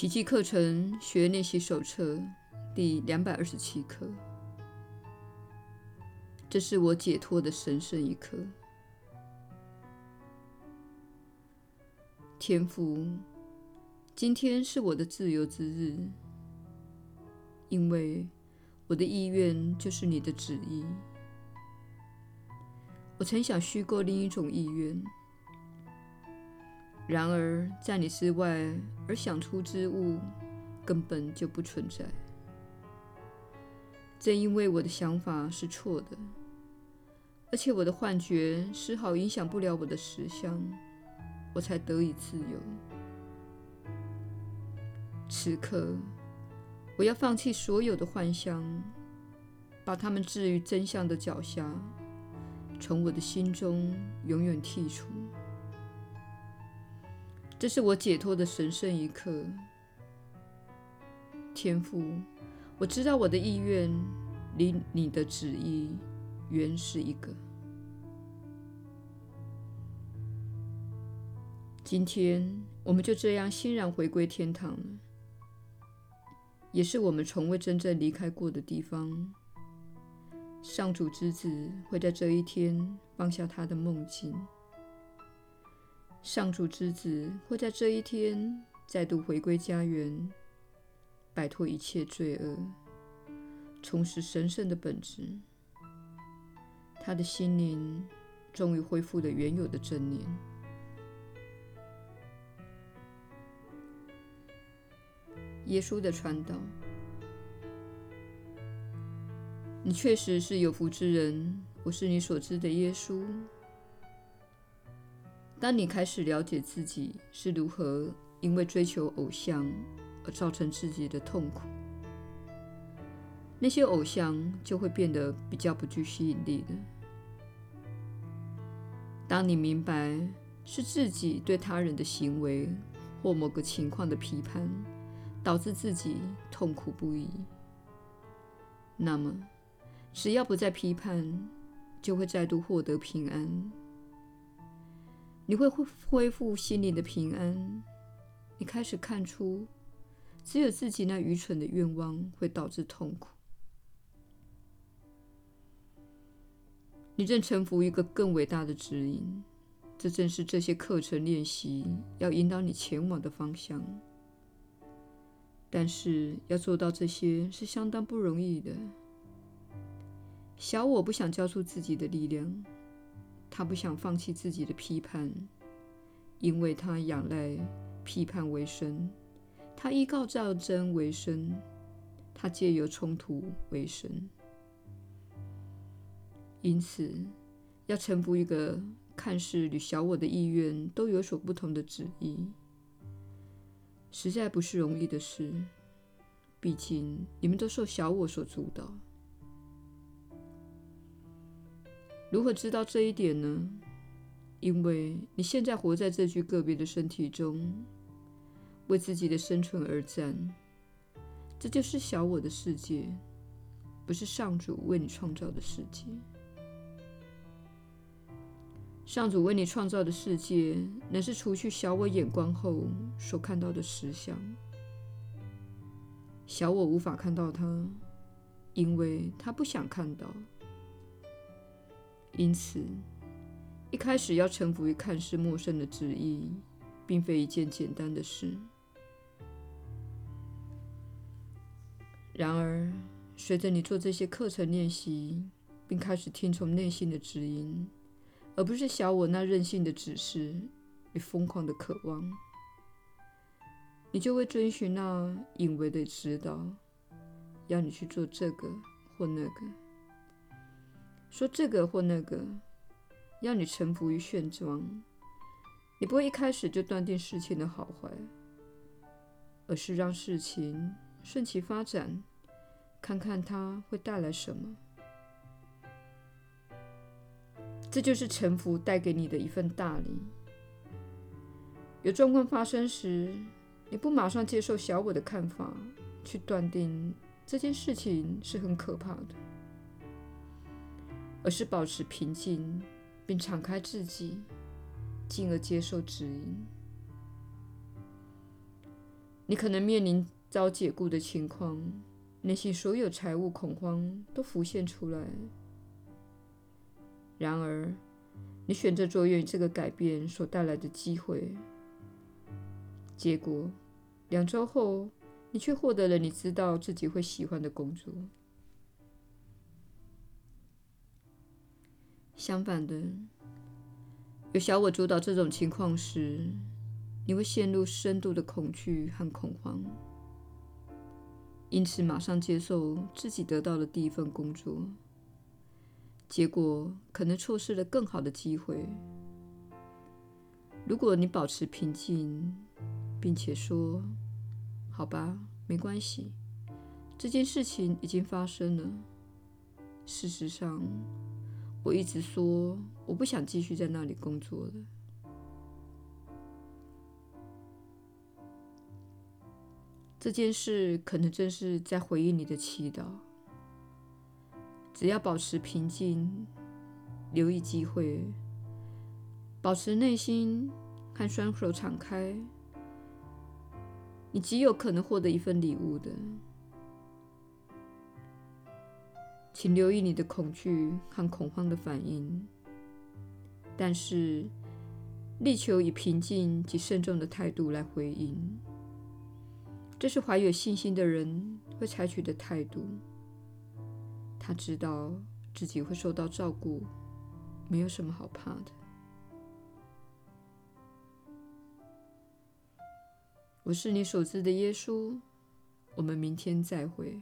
奇迹课程学练习手册第两百二十七课。这是我解脱的神圣一刻。天父，今天是我的自由之日，因为我的意愿就是你的旨意。我曾想虚构另一种意愿，然而在你之外而想出之物根本就不存在。正因为我的想法是错的，而且我的幻觉丝毫影响不了我的实相，我才得以自由。此刻，我要放弃所有的幻象，把它们置于真相的脚下，从我的心中永远剔除。这是我解脱的神圣一刻。天父。我知道我的意愿离你的旨意原是一个。今天我们就这样欣然回归天堂了，也是我们从未真正离开过的地方。上主之子会在这一天放下他的梦境，上主之子会在这一天再度回归家园。摆脱一切罪恶，重拾神圣的本质。他的心灵终于恢复了原有的正念。耶稣的传导，你确实是有福之人。我是你所知的耶稣。当你开始了解自己是如何因为追求偶像，而造成自己的痛苦，那些偶像就会变得比较不具吸引力的。当你明白是自己对他人的行为或某个情况的批判，导致自己痛苦不已，那么只要不再批判，就会再度获得平安。你会恢复心灵的平安。你开始看出。只有自己那愚蠢的愿望会导致痛苦。你正臣服一个更伟大的指引，这正是这些课程练习要引导你前往的方向。但是要做到这些是相当不容易的。小我不想交出自己的力量，他不想放弃自己的批判，因为他仰赖批判为生。他依靠战争为生，他借由冲突为生，因此要臣服一个看似与小我的意愿都有所不同的旨意，实在不是容易的事。毕竟你们都受小我所主导。如何知道这一点呢？因为你现在活在这具个别的身体中。为自己的生存而战，这就是小我的世界，不是上主为你创造的世界。上主为你创造的世界，乃是除去小我眼光后所看到的实相。小我无法看到它，因为它不想看到。因此，一开始要臣服于看似陌生的旨意，并非一件简单的事。然而，随着你做这些课程练习，并开始听从内心的指引，而不是小我那任性的指示与疯狂的渴望，你就会遵循那隐微的指导，要你去做这个或那个，说这个或那个，要你臣服于现状。你不会一开始就断定事情的好坏，而是让事情顺其发展。看看它会带来什么，这就是臣服带给你的一份大礼。有状况发生时，你不马上接受小我的看法，去断定这件事情是很可怕的，而是保持平静，并敞开自己，进而接受指引。你可能面临遭解雇的情况，内心所有财务恐慌都浮现出来。然而，你选择着眼于这个改变所带来的机会，结果两周后，你却获得了你知道自己会喜欢的工作。相反的，有小我主导这种情况时，你会陷入深度的恐惧和恐慌，因此马上接受自己得到的第一份工作。结果可能错失了更好的机会。如果你保持平静，并且说：“好吧，没关系，这件事情已经发生了。事实上，我一直说我不想继续在那里工作了。”这件事可能正是在回应你的祈祷。只要保持平静，留意机会，保持内心和双手敞开，你极有可能获得一份礼物的。请留意你的恐惧和恐慌的反应，但是力求以平静及慎重的态度来回应。这是怀有信心的人会采取的态度。他知道自己会受到照顾，没有什么好怕的。我是你所知的耶稣，我们明天再会。